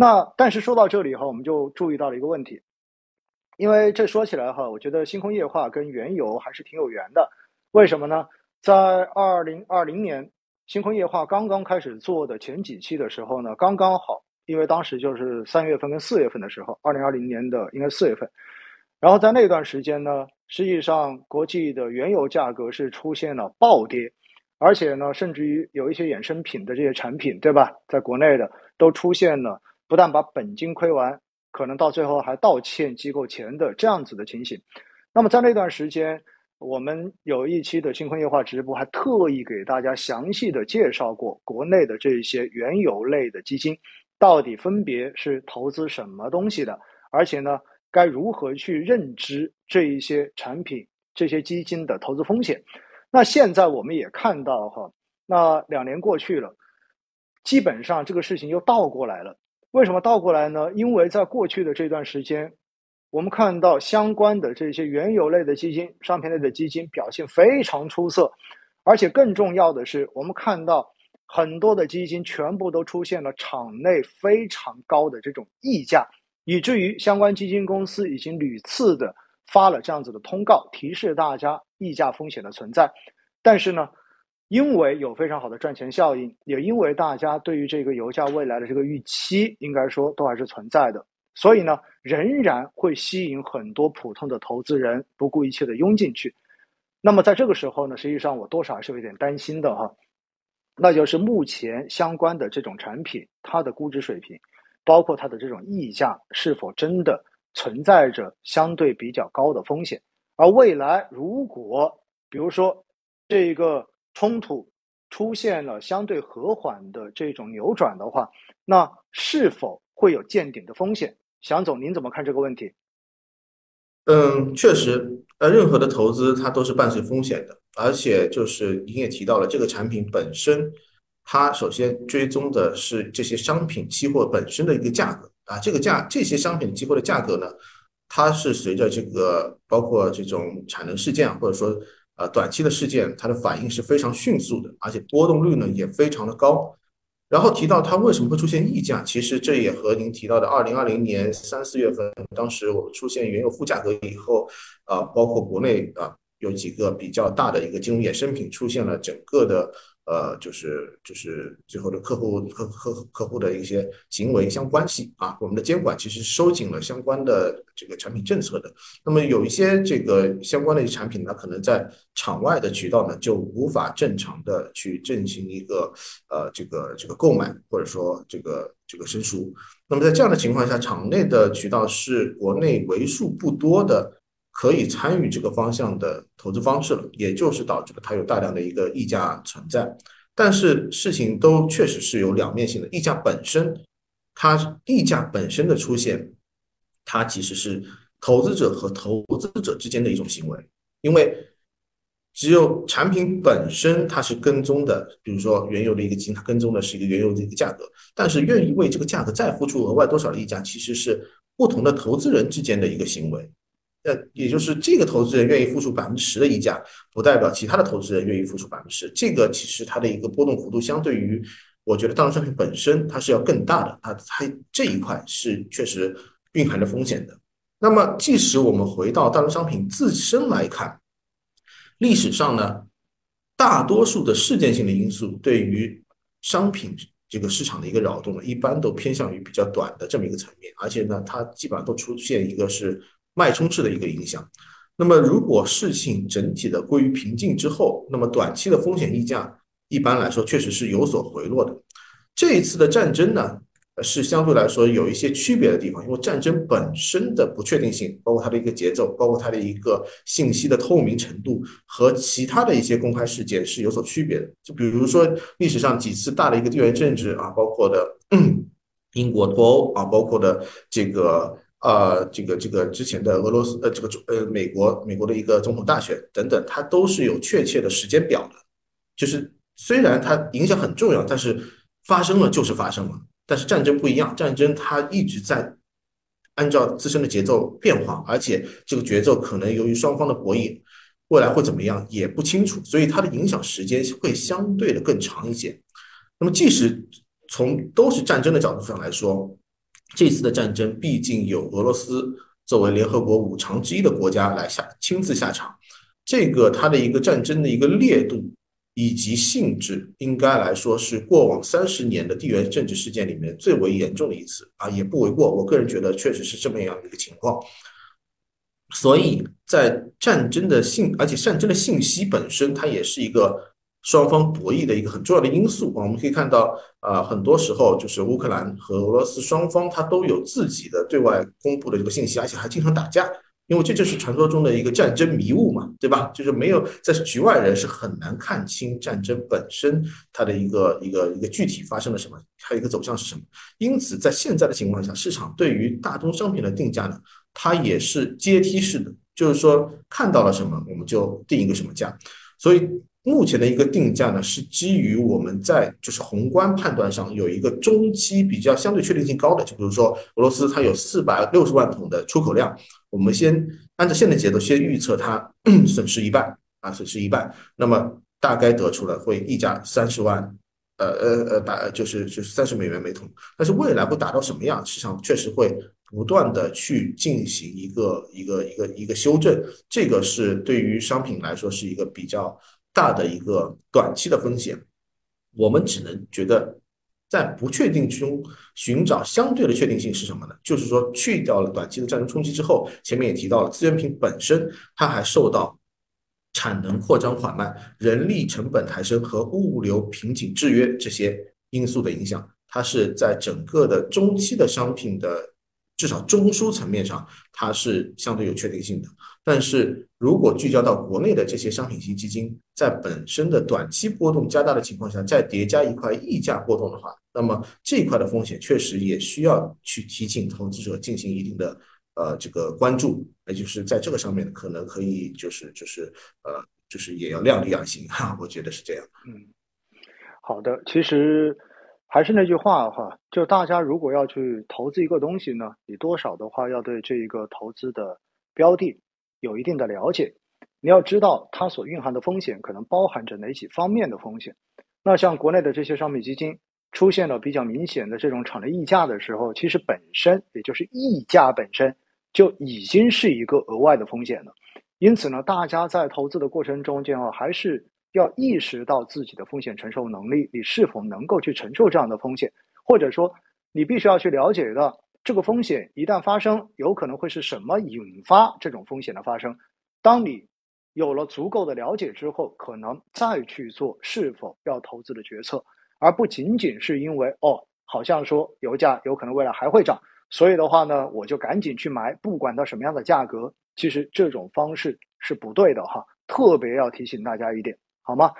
那但是说到这里哈，我们就注意到了一个问题，因为这说起来哈，我觉得星空液化跟原油还是挺有缘的。为什么呢？在二零二零年星空液化刚刚开始做的前几期的时候呢，刚刚好，因为当时就是三月份跟四月份的时候，二零二零年的应该四月份，然后在那段时间呢，实际上国际的原油价格是出现了暴跌。而且呢，甚至于有一些衍生品的这些产品，对吧？在国内的都出现了不但把本金亏完，可能到最后还倒欠机构钱的这样子的情形。那么在那段时间，我们有一期的星空液化直播，还特意给大家详细的介绍过国内的这些原油类的基金到底分别是投资什么东西的，而且呢，该如何去认知这一些产品、这些基金的投资风险。那现在我们也看到哈，那两年过去了，基本上这个事情又倒过来了。为什么倒过来呢？因为在过去的这段时间，我们看到相关的这些原油类的基金、商品类的基金表现非常出色，而且更重要的是，我们看到很多的基金全部都出现了场内非常高的这种溢价，以至于相关基金公司已经屡次的。发了这样子的通告，提示大家溢价风险的存在。但是呢，因为有非常好的赚钱效应，也因为大家对于这个油价未来的这个预期，应该说都还是存在的，所以呢，仍然会吸引很多普通的投资人不顾一切的拥进去。那么在这个时候呢，实际上我多少还是有点担心的哈，那就是目前相关的这种产品，它的估值水平，包括它的这种溢价，是否真的？存在着相对比较高的风险，而未来如果比如说这个冲突出现了相对和缓的这种扭转的话，那是否会有见顶的风险？祥总，您怎么看这个问题？嗯，确实，呃，任何的投资它都是伴随风险的，而且就是您也提到了这个产品本身，它首先追踪的是这些商品期货本身的一个价格。啊，这个价这些商品期货的价格呢，它是随着这个包括这种产能事件或者说呃短期的事件，它的反应是非常迅速的，而且波动率呢也非常的高。然后提到它为什么会出现溢价，其实这也和您提到的二零二零年三四月份，当时我们出现原油负价格以后，啊，包括国内啊有几个比较大的一个金融衍生品出现了整个的。呃，就是就是最后的客户客客客户的一些行为相关系啊，我们的监管其实收紧了相关的这个产品政策的。那么有一些这个相关的一些产品呢，可能在场外的渠道呢就无法正常的去进行一个呃这个这个购买或者说这个这个申赎。那么在这样的情况下，场内的渠道是国内为数不多的。可以参与这个方向的投资方式了，也就是导致了它有大量的一个溢价存在。但是事情都确实是有两面性的，溢价本身，它溢价本身的出现，它其实是投资者和投资者之间的一种行为，因为只有产品本身它是跟踪的，比如说原油的一个基金，它跟踪的是一个原油的一个价格，但是愿意为这个价格再付出额外多少的溢价，其实是不同的投资人之间的一个行为。呃，也就是这个投资人愿意付出百分之十的溢价，不代表其他的投资人愿意付出百分之十。这个其实它的一个波动幅度，相对于我觉得大宗商品本身，它是要更大的。它它这一块是确实蕴含着风险的。那么，即使我们回到大宗商品自身来看，历史上呢，大多数的事件性的因素对于商品这个市场的一个扰动呢，一般都偏向于比较短的这么一个层面，而且呢，它基本上都出现一个是。脉冲式的一个影响，那么如果事情整体的归于平静之后，那么短期的风险溢价一般来说确实是有所回落的。这一次的战争呢，是相对来说有一些区别的地方，因为战争本身的不确定性，包括它的一个节奏，包括它的一个信息的透明程度，和其他的一些公开事件是有所区别的。就比如说历史上几次大的一个地缘政治啊，包括的 英国脱欧啊，包括的这个。呃，这个这个之前的俄罗斯呃，这个呃美国美国的一个总统大选等等，它都是有确切的时间表的。就是虽然它影响很重要，但是发生了就是发生了。但是战争不一样，战争它一直在按照自身的节奏变化，而且这个节奏可能由于双方的博弈，未来会怎么样也不清楚，所以它的影响时间会相对的更长一些。那么即使从都是战争的角度上来说，这次的战争毕竟有俄罗斯作为联合国五常之一的国家来下亲自下场，这个它的一个战争的一个烈度以及性质，应该来说是过往三十年的地缘政治事件里面最为严重的一次啊，也不为过。我个人觉得确实是这么样的一个情况。所以在战争的信，而且战争的信息本身，它也是一个。双方博弈的一个很重要的因素啊我们可以看到，啊，很多时候就是乌克兰和俄罗斯双方，它都有自己的对外公布的这个信息，而且还经常打架，因为这就是传说中的一个战争迷雾嘛，对吧？就是没有在局外人是很难看清战争本身它的一个一个一个具体发生了什么，还有一个走向是什么。因此，在现在的情况下，市场对于大宗商品的定价呢，它也是阶梯式的，就是说看到了什么，我们就定一个什么价，所以。目前的一个定价呢，是基于我们在就是宏观判断上有一个中期比较相对确定性高的，就比如说俄罗斯它有四百六十万桶的出口量，我们先按照现在节奏先预测它 损失一半啊，损失一半，那么大概得出了会溢价三十万，呃呃呃，打就是就是三十美元每桶，但是未来会达到什么样，市场确实会不断的去进行一个一个一个一个修正，这个是对于商品来说是一个比较。大的一个短期的风险，我们只能觉得在不确定中寻找相对的确定性是什么呢？就是说，去掉了短期的战争冲击之后，前面也提到了资源品本身，它还受到产能扩张缓慢、人力成本抬升和物流瓶颈制约这些因素的影响，它是在整个的中期的商品的。至少中枢层面上，它是相对有确定性的。但是如果聚焦到国内的这些商品型基金，在本身的短期波动加大的情况下，再叠加一块溢价波动的话，那么这一块的风险确实也需要去提醒投资者进行一定的呃这个关注，也就是在这个上面可能可以就是就是呃就是也要量力而行哈，我觉得是这样。嗯，好的，其实。还是那句话哈，就大家如果要去投资一个东西呢，你多少的话要对这一个投资的标的有一定的了解。你要知道它所蕴含的风险可能包含着哪几方面的风险。那像国内的这些商品基金出现了比较明显的这种场内溢价的时候，其实本身也就是溢价本身就已经是一个额外的风险了。因此呢，大家在投资的过程中间啊，还是。要意识到自己的风险承受能力，你是否能够去承受这样的风险，或者说你必须要去了解的这个风险一旦发生，有可能会是什么引发这种风险的发生。当你有了足够的了解之后，可能再去做是否要投资的决策，而不仅仅是因为哦，好像说油价有可能未来还会涨，所以的话呢，我就赶紧去买，不管到什么样的价格。其实这种方式是不对的哈，特别要提醒大家一点。好吗？